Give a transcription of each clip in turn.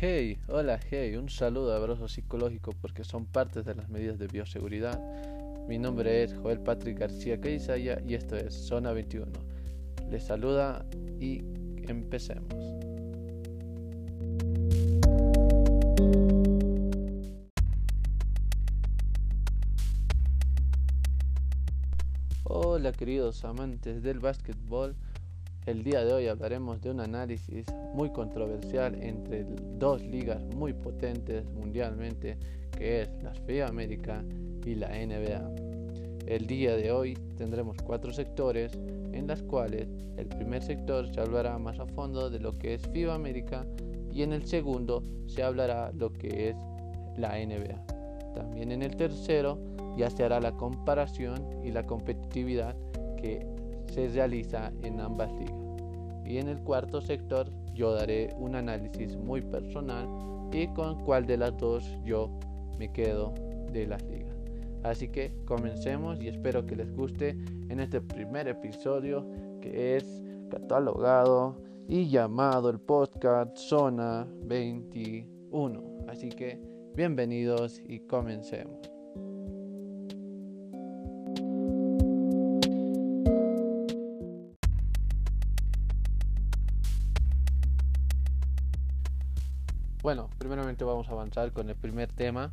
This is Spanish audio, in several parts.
Hey, hola, hey, un saludo abrazo psicológico porque son partes de las medidas de bioseguridad. Mi nombre es Joel Patrick García Caizaya y esto es Zona 21. Les saluda y empecemos. Hola queridos amantes del básquetbol. El día de hoy hablaremos de un análisis muy controversial entre dos ligas muy potentes mundialmente, que es la FIA América y la NBA. El día de hoy tendremos cuatro sectores en las cuales el primer sector se hablará más a fondo de lo que es FIBA América y en el segundo se hablará lo que es la NBA. También en el tercero ya se hará la comparación y la competitividad que se realiza en ambas ligas. Y en el cuarto sector yo daré un análisis muy personal y con cuál de las dos yo me quedo de las ligas. Así que comencemos y espero que les guste en este primer episodio que es catalogado y llamado el podcast Zona 21. Así que bienvenidos y comencemos. Bueno, primeramente vamos a avanzar con el primer tema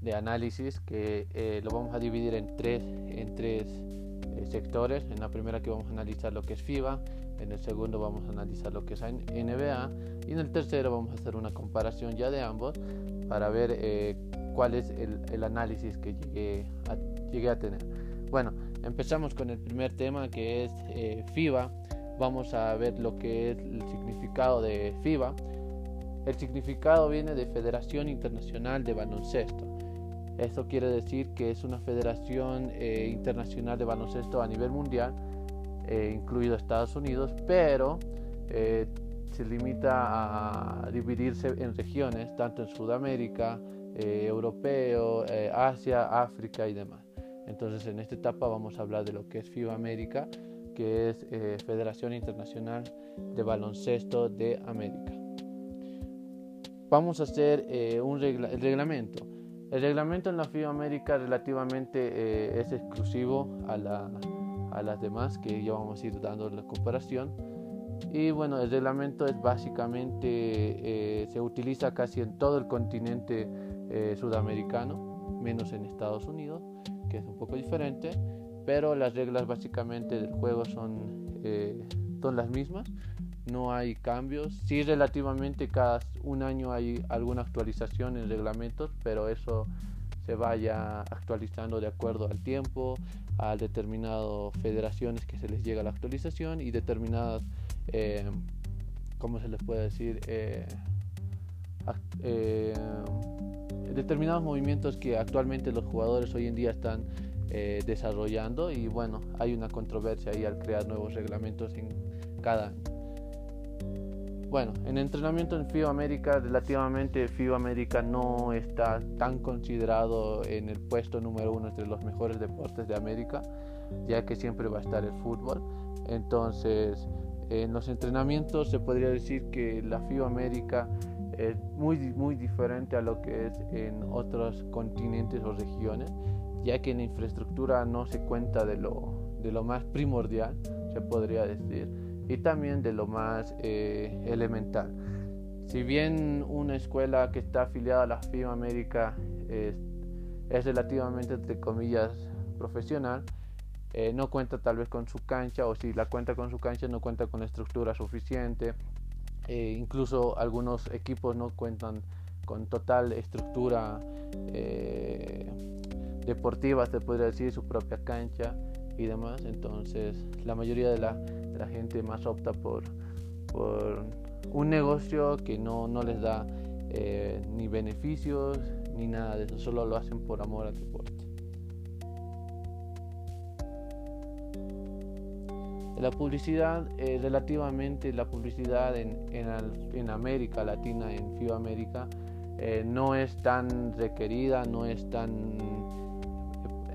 de análisis que eh, lo vamos a dividir en tres, en tres eh, sectores. En la primera que vamos a analizar lo que es FIBA, en el segundo vamos a analizar lo que es NBA y en el tercero vamos a hacer una comparación ya de ambos para ver eh, cuál es el, análisis que llegué a, llegué a, tener. Bueno, empezamos con el primer tema que es FIBA. Vamos a ver lo que es el significado de FIBA el significado viene de Federación Internacional de Baloncesto. Esto quiere decir que es una federación eh, internacional de baloncesto a nivel mundial, eh, incluido Estados Unidos, pero eh, se limita a dividirse en regiones, tanto en Sudamérica, Europeo, Asia, África y demás. Entonces en esta etapa vamos a hablar de lo que es FIBA América, que es Federación Internacional de Baloncesto de América vamos a hacer eh, un el reglamento. El reglamento en la FIBA América relativamente eh, es exclusivo a, la, a, las demás que ya vamos a ir dando la comparación. Y bueno, el reglamento es básicamente, eh, se utiliza casi en todo el continente sudamericano, menos en Estados Unidos, que es un poco diferente, pero las reglas básicamente del juego son, son las mismas no hay cambios. Sí, relativamente cada un año hay alguna actualización en reglamentos, pero eso se vaya actualizando de acuerdo al tiempo, a determinadas federaciones que se les llega la actualización y determinadas, eh, ¿cómo se les puede decir? Eh, eh, determinados movimientos que actualmente los jugadores hoy en día están desarrollando y bueno, hay una controversia ahí al crear nuevos reglamentos en cada. Bueno, en entrenamiento en FIBA América, relativamente FIBA América no está tan considerado en el puesto número uno entre los mejores deportes de América, ya que siempre va a estar el fútbol. Entonces, en los entrenamientos se podría decir que la FIBA América es muy, muy diferente a lo que es en otros continentes o regiones, ya que en infraestructura no se cuenta de lo, de lo más primordial, se podría decir y también de lo más eh, elemental. Si bien una escuela que está afiliada a la FIBA América es, relativamente, entre comillas, profesional, eh, no cuenta tal vez con su cancha o si la cuenta con su cancha no cuenta con la estructura suficiente. Eh, incluso algunos equipos no cuentan con total estructura deportiva, se podría decir, su propia cancha y demás. Entonces la mayoría de la gente más opta por, un negocio que no, les da eh, ni beneficios ni nada de eso, solo lo hacen por amor al deporte. La publicidad, eh, relativamente la publicidad en, en, en, América Latina, en FIBA América, eh, no es tan requerida, no es tan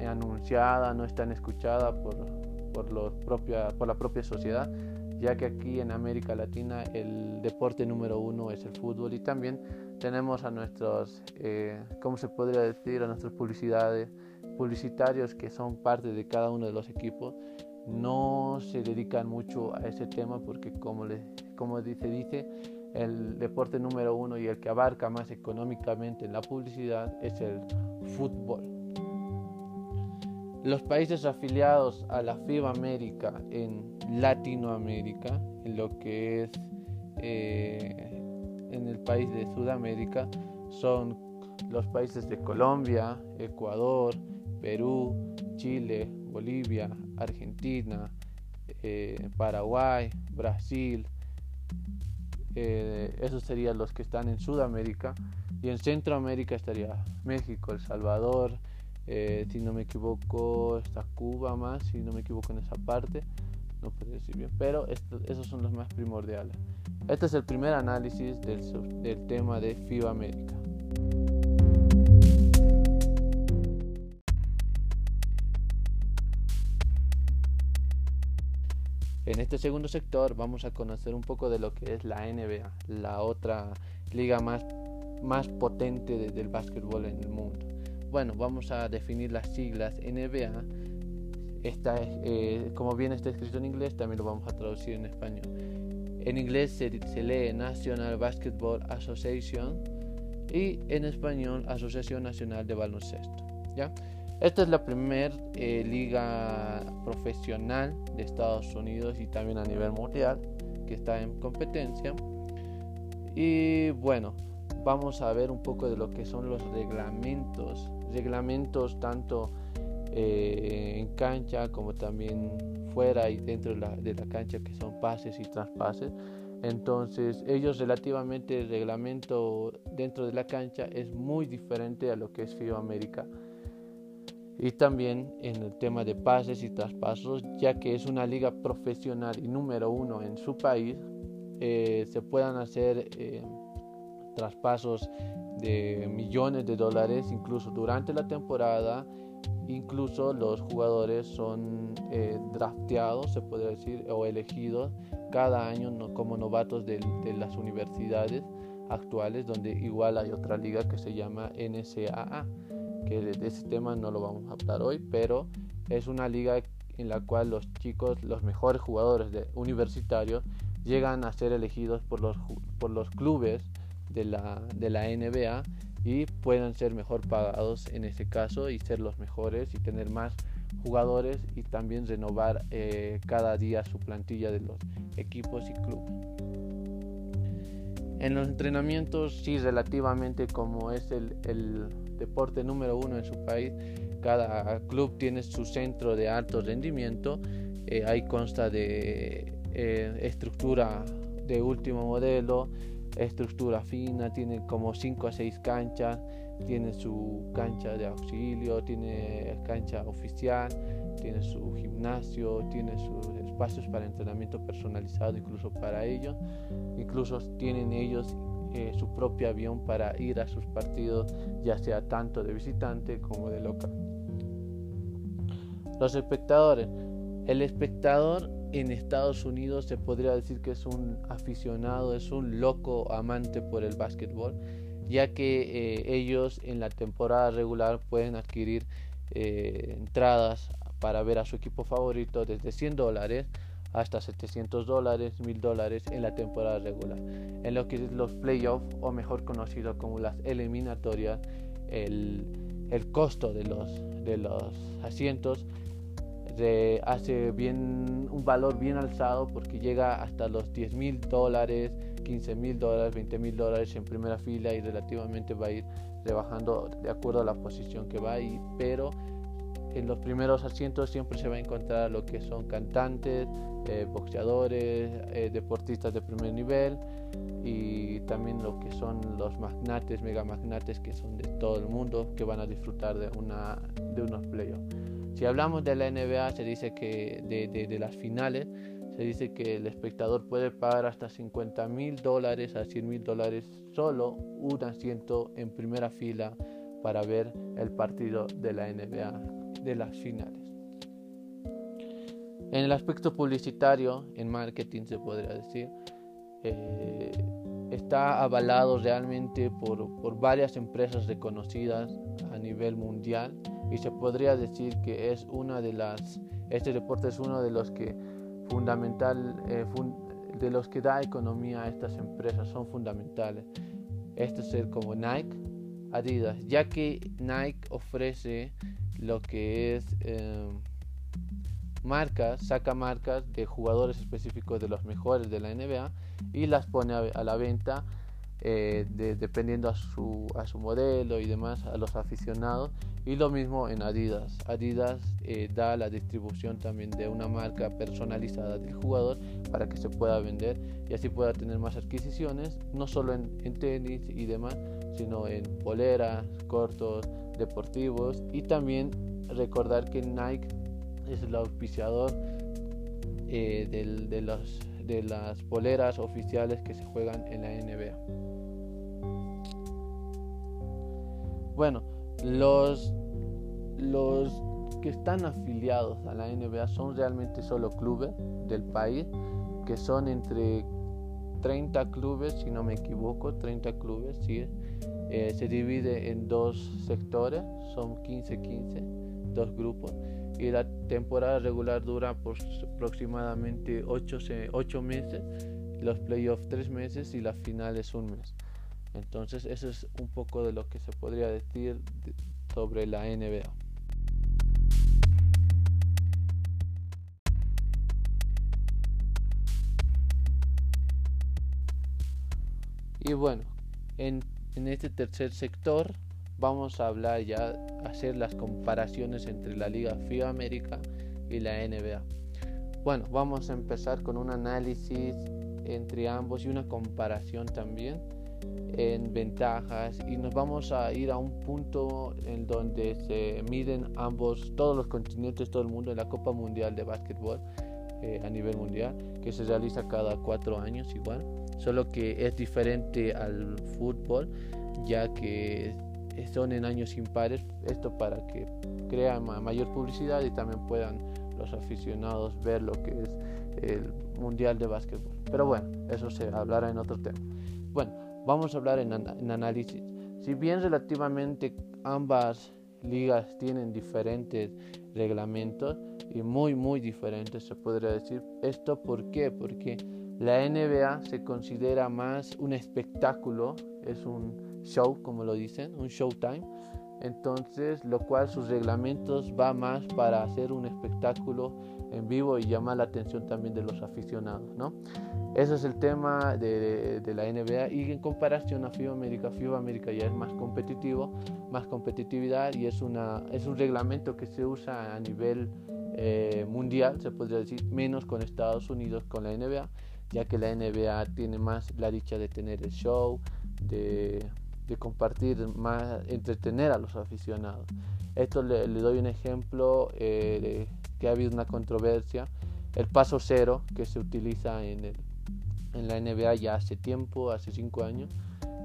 anunciada, no es tan escuchada por, por, los propia, por la propia sociedad, ya que aquí en América Latina el deporte número uno es el fútbol y también tenemos a nuestros, eh, ¿cómo se podría decir? A nuestros publicidades, publicitarios que son parte de cada uno de los equipos. No se dedican mucho a ese tema porque como, le, como dice, dice, el deporte número uno y el que abarca más económicamente en la publicidad es el fútbol. Los países afiliados a la FIBA América en Latinoamérica, en lo que es eh, en el país de Sudamérica, son los países de Colombia, Ecuador, Perú, Chile, Bolivia, Argentina, eh, Paraguay, Brasil, eh, esos serían los que están en Sudamérica. Y en Centroamérica estaría México, El Salvador, eh, si no me equivoco, está Cuba más, si no me equivoco en esa parte. No puedo decir bien, pero esos son los más primordiales. Este es el primer análisis del, del tema de FIBA América. En este segundo sector vamos a conocer un poco de lo que es la NBA, la otra liga más, más potente del básquetbol en el mundo. Bueno, vamos a definir las siglas NBA. Esta, eh, como bien está escrito en inglés, también lo vamos a traducir en español. En inglés se, lee National Basketball Association y en español Asociación Nacional de Baloncesto. ¿ya? Esta es la primera eh, liga profesional de Estados Unidos y también a nivel mundial que está en competencia. Y bueno, vamos a ver un poco de lo que son los reglamentos. Reglamentos tanto eh, en cancha como también fuera y dentro de la, cancha que son pases y traspases. Entonces, ellos relativamente el reglamento dentro de la cancha es muy diferente a lo que es FIBA América y también en el tema de pases y traspasos, ya que es una liga profesional y número uno en su país, eh, se puedan hacer eh, traspasos de millones de dólares incluso durante la temporada. Incluso los jugadores son eh, drafteados, se puede decir, o elegidos cada año como novatos de, las universidades actuales, donde igual hay otra liga que se llama NCAA que de ese tema no lo vamos a hablar hoy, pero es una liga en la cual los chicos, los mejores jugadores universitarios, llegan a ser elegidos por los, por los clubes de la, de la NBA y puedan ser mejor pagados en ese caso y ser los mejores y tener más jugadores y también renovar eh, cada día su plantilla de los equipos y clubes. En los entrenamientos, sí, relativamente como es el, el deporte número uno en su país. Cada club tiene su centro de alto rendimiento. Eh, ahí consta de eh, estructura de último modelo, estructura fina, tiene como 5 a 6 canchas, tiene su cancha de auxilio, tiene cancha oficial, tiene su gimnasio, tiene sus espacios para entrenamiento personalizado incluso para ellos, incluso tienen ellos eh, su propio avión para ir a sus partidos, ya sea tanto de visitante como de local. Los espectadores. El espectador en Estados Unidos se podría decir que es un aficionado, es un loco amante por el básquetbol, ya que eh, ellos en la temporada regular pueden adquirir eh, entradas para ver a su equipo favorito desde 100 dólares hasta 700 dólares, 1000 dólares en la temporada regular. En lo que es los playoffs, o mejor conocido como las eliminatorias, el, el costo de los, de los asientos hace bien un valor bien alzado porque llega hasta los 10 mil dólares, 15 mil dólares, 20 mil dólares en primera fila y relativamente va a ir rebajando de acuerdo a la posición que va ahí, pero en los primeros asientos siempre se va a encontrar lo que son cantantes, eh, boxeadores, eh, deportistas de primer nivel y también lo que son los magnates, mega magnates que son de todo el mundo que van a disfrutar de, una, de unos playoffs. Si hablamos de la NBA, se dice que de, de, las finales, se dice que el espectador puede pagar hasta 50 mil dólares a 100 mil dólares solo un asiento en primera fila para ver el partido de la NBA de las finales. En el aspecto publicitario, en marketing se podría decir, eh, está avalado realmente por, por, varias empresas reconocidas a nivel mundial y se podría decir que es una de las, este deporte es uno de los que fundamental, eh, de los que da economía a estas empresas, son fundamentales. Este es como Nike, Adidas, ya que Nike ofrece lo que es eh, marcas, saca marcas de jugadores específicos de los mejores de la NBA y las pone a, la venta eh, dependiendo a su, a su modelo y demás a los aficionados. Y lo mismo en Adidas. Adidas eh, da la distribución también de una marca personalizada del jugador para que se pueda vender y así pueda tener más adquisiciones no solo en, en tenis y demás sino en poleras cortos deportivos. Y también recordar que Nike es el auspiciador eh, de, los, de las poleras oficiales que se juegan en la NBA. Bueno, los, los que están afiliados a la NBA son realmente solo clubes del país, que son entre 30 clubes, si no me equivoco, 30 clubes, sí. Eh, se divide en dos sectores, son 15-15, dos grupos y la temporada regular dura por aproximadamente 8, meses, los playoffs 3 meses y la final es un mes. Entonces eso es un poco de lo que se podría decir sobre la NBA. Y bueno, en, en este tercer sector vamos a hablar ya, hacer las comparaciones entre la Liga FIBA América y la NBA. Bueno, vamos a empezar con un análisis entre ambos y una comparación también en ventajas y nos vamos a ir a un punto en donde se miden ambos, todos los continentes, todo el mundo en la Copa Mundial de Básquetbol eh, a nivel mundial que se realiza cada cuatro años igual, solo que es diferente al fútbol ya que son en años impares, esto para que crea mayor publicidad y también puedan los aficionados ver lo que es el Mundial de Básquetbol. Pero bueno, eso se hablará en otro tema. Bueno, vamos a hablar en, en análisis. Si bien relativamente ambas ligas tienen diferentes reglamentos y muy muy diferentes se podría decir, ¿esto por qué? Porque la NBA se considera más un espectáculo, es un show, como lo dicen, un showtime. Entonces, lo cual sus reglamentos va más para hacer un espectáculo en vivo y llamar la atención también de los aficionados, ¿no? Ese es el tema de, de, la NBA y en comparación a FIBA América, FIBA América ya es más competitivo, más competitividad y es, una, es un reglamento que se usa a nivel eh, mundial, se podría decir, menos con Estados Unidos, con la NBA, ya que la NBA tiene más la dicha de tener el show, de de compartir, más entretener a los aficionados. Esto le, doy un ejemplo eh, de que ha habido una controversia. El paso cero que se utiliza en, el, en la NBA ya hace tiempo, hace cinco años.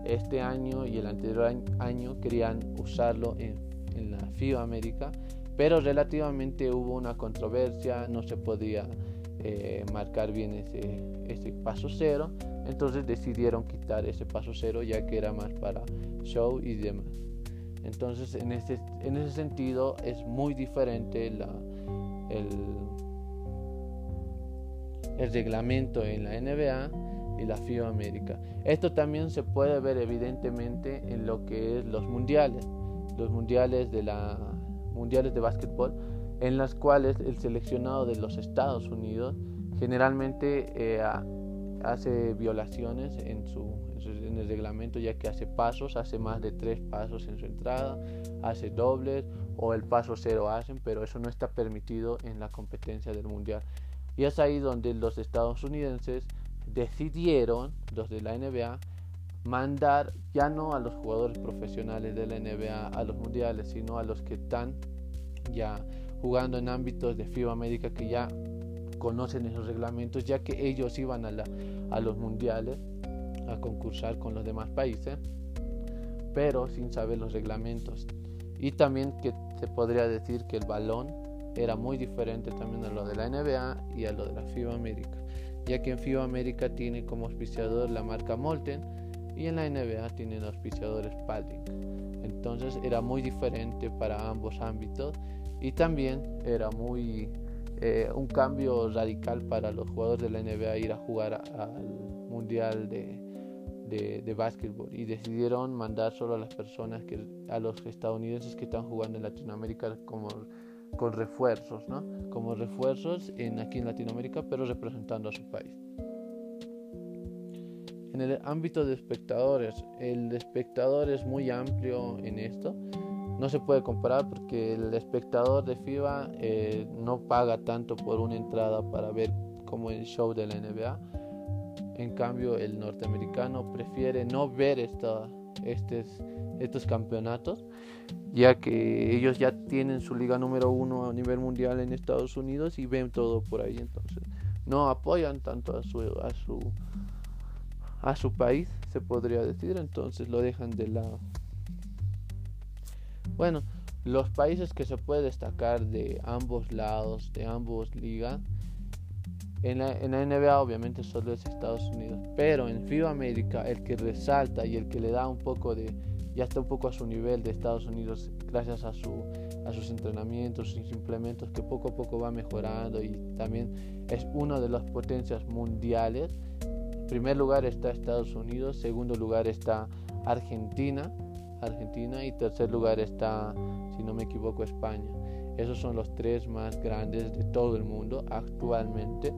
Este año y el anterior año querían usarlo en, en la FIBA América, pero relativamente hubo una controversia, no se podía eh, marcar bien ese, ese paso cero entonces decidieron quitar ese paso cero ya que era más para show y demás. Entonces en ese, en ese sentido es muy diferente el, el reglamento en la NBA y la FIBA América. Esto también se puede ver evidentemente en lo que es los mundiales, los mundiales de la mundiales de básquetbol, en las cuales el seleccionado de los Estados Unidos generalmente eh, hace violaciones en, su, en, el reglamento ya que hace pasos, hace más de tres pasos en su entrada, hace dobles o el paso cero hacen, pero eso no está permitido en la competencia del mundial. Y es ahí donde los estadounidenses decidieron, los de la NBA, mandar ya no a los jugadores profesionales de la NBA a los mundiales, sino a los que están ya jugando en ámbitos de FIBA América que ya conocen esos reglamentos, ya que ellos iban a, la, a los mundiales a concursar con los demás países, pero sin saber los reglamentos. Y también que se podría decir que el balón era muy diferente también a lo de la NBA y a lo de la FIBA América, ya que en FIBA América tiene como auspiciador la marca Molten y en la NBA tienen auspiciadores Spalding. Entonces era muy diferente para ambos ámbitos y también era muy eh, un cambio radical para los jugadores de la NBA ir a jugar al Mundial de, de, de básquetbol y decidieron mandar solo a las personas que a los estadounidenses que están jugando en Latinoamérica como con refuerzos, ¿no? Como refuerzos en, aquí en Latinoamérica, pero representando a su país. En el ámbito de espectadores, el espectador es muy amplio en esto. No se puede comparar porque el espectador de FIBA eh, no paga tanto por una entrada para ver como el show de la NBA. En cambio, el norteamericano prefiere no ver esta, estos, estos campeonatos, ya que ellos ya tienen su liga número uno a nivel mundial en Estados Unidos y ven todo por ahí. Entonces, no apoyan tanto a su, a su, a su país, se podría decir. Entonces, lo dejan de lado. Bueno, los países que se puede destacar de ambos lados, de ambos ligas, en la, NBA obviamente solo es Estados Unidos, pero en FIBA América el que resalta y el que le da un poco de, ya está un poco a su nivel de Estados Unidos gracias a, su, a sus entrenamientos, sus implementos que poco a poco va mejorando y también es una de las potencias mundiales. En primer lugar está Estados Unidos, segundo lugar está Argentina, Argentina y tercer lugar está, si no me equivoco, España. Esos son los tres más grandes de todo el mundo actualmente,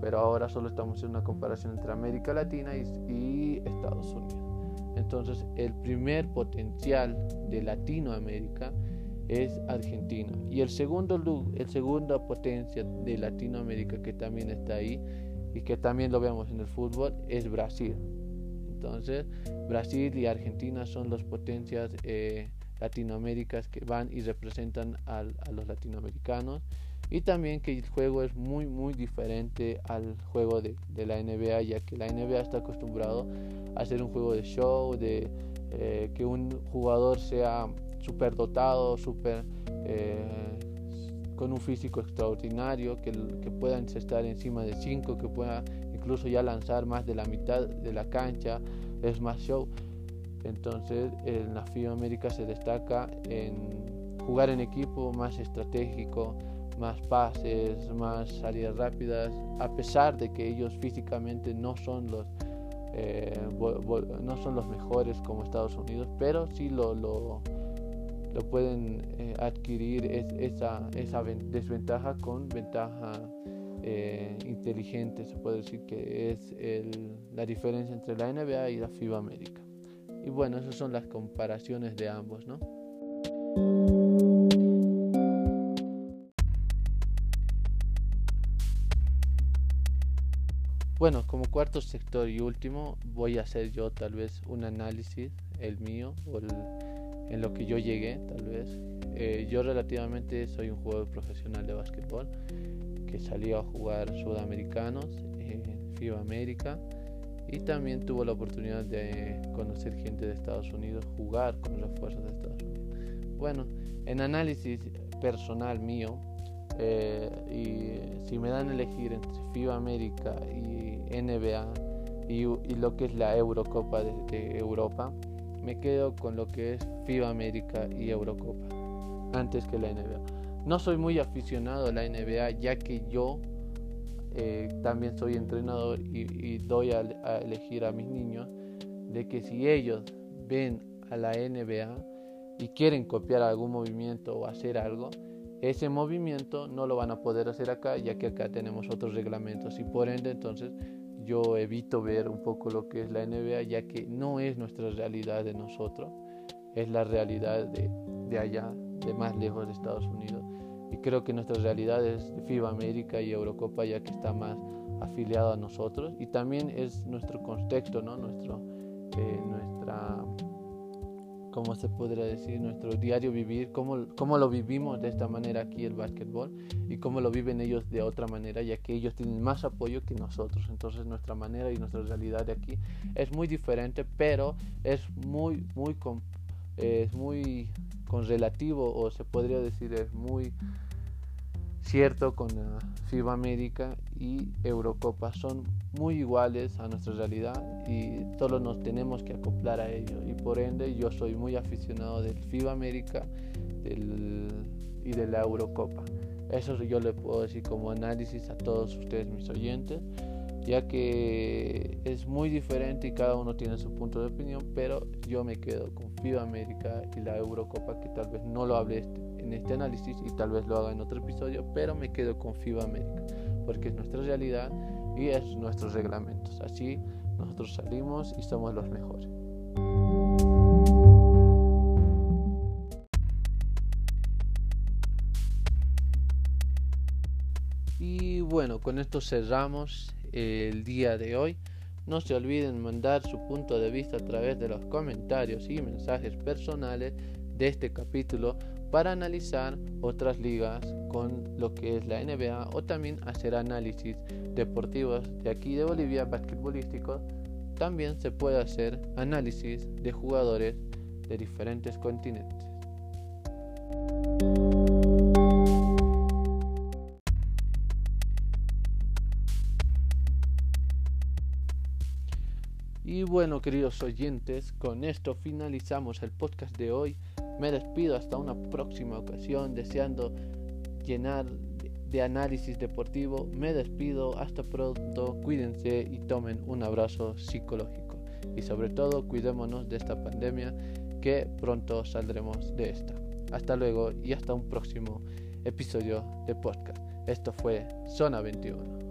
pero ahora solo estamos en una comparación entre América Latina y, Estados Unidos. Entonces, el primer potencial de Latinoamérica es Argentina y el segundo el segunda potencia de Latinoamérica que también está ahí y que también lo vemos en el fútbol es Brasil. Entonces, Brasil y Argentina son las potencias eh, latinoaméricas que van y representan a los latinoamericanos. Y también que el juego es muy muy diferente al juego de, la NBA ya que la NBA está acostumbrado a hacer un juego de show de eh, que un jugador sea súper dotado eh, con un físico extraordinario que, que pueda estar encima de 5 que pueda incluso ya lanzar más de la mitad de la cancha es más show. Entonces en la FIBA América se destaca en jugar en equipo más estratégico, más pases, más salidas rápidas, a pesar de que ellos físicamente no son los eh, no son los mejores como Estados Unidos, pero sí lo, lo, lo pueden eh, adquirir esa, esa desventaja con ventaja eh, inteligente, se puede decir que es el, la diferencia entre la NBA y la FIBA América. Y bueno, esas son las comparaciones de ambos, ¿no? Bueno, como cuarto sector y último, voy a hacer yo tal vez un análisis, el mío, o en lo que yo llegué, tal vez. Eh, yo relativamente soy un jugador profesional de básquetbol que salió a jugar sudamericanos en FIBA América y también tuvo la oportunidad de conocer gente de Estados Unidos, jugar con refuerzos de Estados Unidos. Bueno, en análisis personal mío, eh, y si me dan a elegir entre FIBA América y NBA y, lo que es la Eurocopa de, Europa, me quedo con lo que es FIBA América y Eurocopa antes que la NBA. No soy muy aficionado a la NBA ya que yo eh, también soy entrenador y, doy a, elegir a mis niños de que si ellos ven a la NBA y quieren copiar algún movimiento o hacer algo, ese movimiento no lo van a poder hacer acá ya que acá tenemos otros reglamentos. Y por ende entonces yo evito ver un poco lo que es la NBA ya que no es nuestra realidad de nosotros, es la realidad de, de allá, de más lejos de Estados Unidos y creo que nuestra realidad es FIBA América y Eurocopa ya que está más afiliado a nosotros y también es nuestro contexto, ¿no? Nuestro, eh, nuestra, ¿cómo se podría decir? Nuestro diario vivir, cómo, cómo lo vivimos de esta manera aquí el básquetbol y cómo lo viven ellos de otra manera, ya que ellos tienen más apoyo que nosotros. Entonces nuestra manera y nuestra realidad de aquí es muy diferente, pero es muy, muy, es muy con relativo o se podría decir es muy cierto con la FIBA América y Eurocopa. Son muy iguales a nuestra realidad y solo nos tenemos que acoplar a ello. Y por ende yo soy muy aficionado del FIBA América y de la Eurocopa. Eso yo le puedo decir como análisis a todos ustedes mis oyentes ya que es muy diferente y cada uno tiene su punto de opinión pero yo me quedo con FIBA América y la Eurocopa que tal vez no lo hable este en este análisis y tal vez lo haga en otro episodio, pero me quedo con FIBA América, porque es nuestra realidad y es nuestros reglamentos. Así nosotros salimos y somos los mejores. Y bueno, con esto cerramos el día de hoy. No se olviden mandar su punto de vista a través de los comentarios y mensajes personales de este capítulo para analizar otras ligas con lo que es la NBA o también hacer análisis deportivos de aquí de Bolivia, basquetbolísticos. También se puede hacer análisis de jugadores de diferentes continentes. Bueno, queridos oyentes, con esto finalizamos el podcast de hoy. Me despido hasta una próxima ocasión, deseando llenar de análisis deportivo. Me despido, hasta pronto, cuídense y tomen un abrazo psicológico. Y sobre todo, cuidémonos de esta pandemia que pronto saldremos de esta. Hasta luego y hasta un próximo episodio de podcast. Esto fue Zona 21.